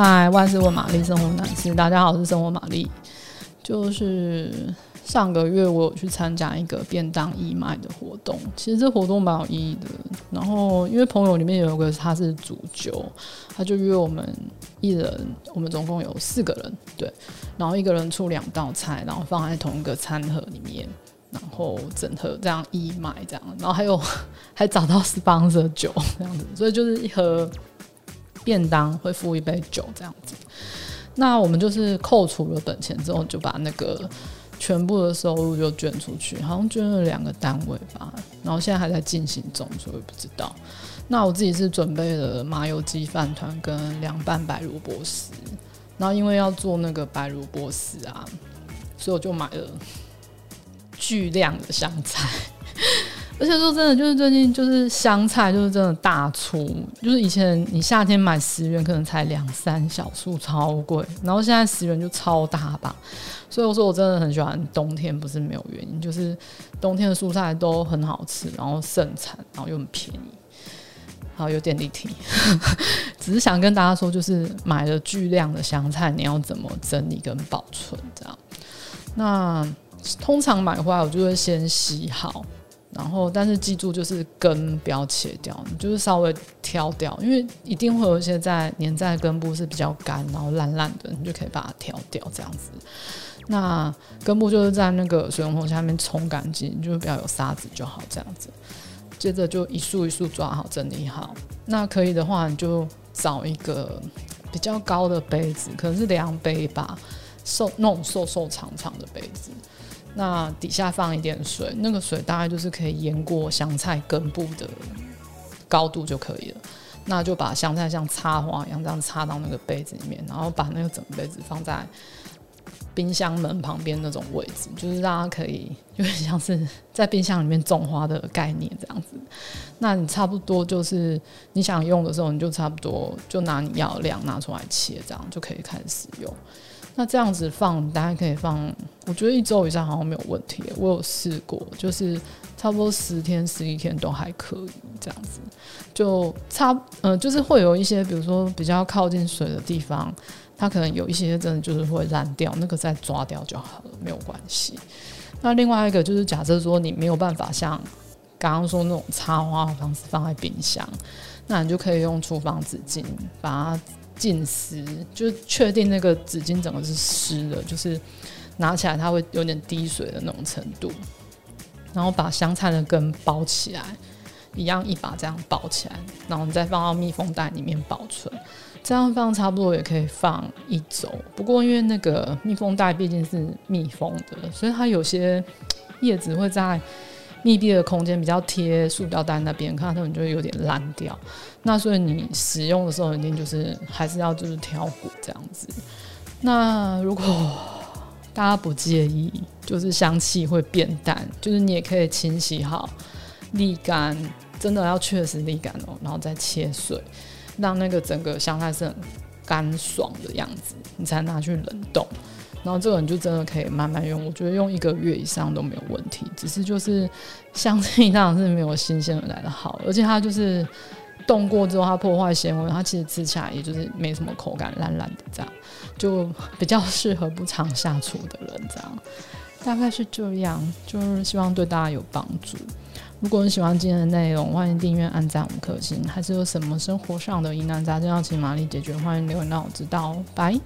嗨，万事问玛丽，生活男士，大家好，我是生活玛丽。就是上个月我有去参加一个便当义卖的活动，其实这活动蛮有意义的。然后因为朋友里面有个他是主酒，他就约我们一人，我们总共有四个人，对，然后一个人出两道菜，然后放在同一个餐盒里面，然后整盒这样义卖这样，然后还有还找到 sponsor 酒这样子，所以就是一盒。便当会付一杯酒这样子，那我们就是扣除了本钱之后，就把那个全部的收入就捐出去，好像捐了两个单位吧，然后现在还在进行中，所以不知道。那我自己是准备了麻油鸡饭团跟凉拌白萝卜丝，然后因为要做那个白萝卜丝啊，所以我就买了巨量的香菜。而且说真的，就是最近就是香菜就是真的大出，就是以前你夏天买十元可能才两三小束，超贵，然后现在十元就超大把，所以我说我真的很喜欢冬天，不是没有原因，就是冬天的蔬菜都很好吃，然后盛产，然后又很便宜，好有点立体，只是想跟大家说，就是买了巨量的香菜，你要怎么整理跟保存这样？那通常买回来我就会先洗好。然后，但是记住，就是根不要切掉，就是稍微挑掉，因为一定会有一些在粘在根部是比较干，然后烂烂的，你就可以把它挑掉，这样子。那根部就是在那个水龙头下面冲干净，就不要有沙子就好，这样子。接着就一束一束抓好，整理好。那可以的话，你就找一个比较高的杯子，可能是量杯吧，瘦那种瘦瘦长长。那底下放一点水，那个水大概就是可以淹过香菜根部的高度就可以了。那就把香菜像插花一样这样插到那个杯子里面，然后把那个整杯子放在冰箱门旁边那种位置，就是大家可以有点像是在冰箱里面种花的概念这样子。那你差不多就是你想用的时候，你就差不多就拿你要的量拿出来切，这样就可以开始使用。那这样子放，大概可以放，我觉得一周以上好像没有问题。我有试过，就是差不多十天、十一天都还可以这样子。就差，呃，就是会有一些，比如说比较靠近水的地方，它可能有一些真的就是会烂掉，那个再抓掉就好了，没有关系。那另外一个就是，假设说你没有办法像刚刚说那种插花的方式放在冰箱，那你就可以用厨房纸巾把它。浸湿，就是确定那个纸巾整个是湿的，就是拿起来它会有点滴水的那种程度，然后把香菜的根包起来，一样一把这样包起来，然后你再放到密封袋里面保存，这样放差不多也可以放一周。不过因为那个密封袋毕竟是密封的，所以它有些叶子会在。密闭的空间比较贴塑料袋那边，看到它们就会有点烂掉。那所以你使用的时候，一定就是还是要就是挑骨这样子。那如果大家不介意，就是香气会变淡，就是你也可以清洗好，沥干，真的要确实沥干哦，然后再切碎，让那个整个香菜是很干爽的样子，你才拿去冷冻。然后这个你就真的可以慢慢用，我觉得用一个月以上都没有问题。只是就是香气当然是没有新鲜的来的好，而且它就是冻过之后它破坏纤维，它其实吃起来也就是没什么口感，烂烂的这样，就比较适合不常下厨的人这样。大概是这样，就是希望对大家有帮助。如果你喜欢今天的内容，欢迎订阅、按赞五颗星。还是有什么生活上的疑难杂症要请玛丽解决，欢迎留言让我知道。拜。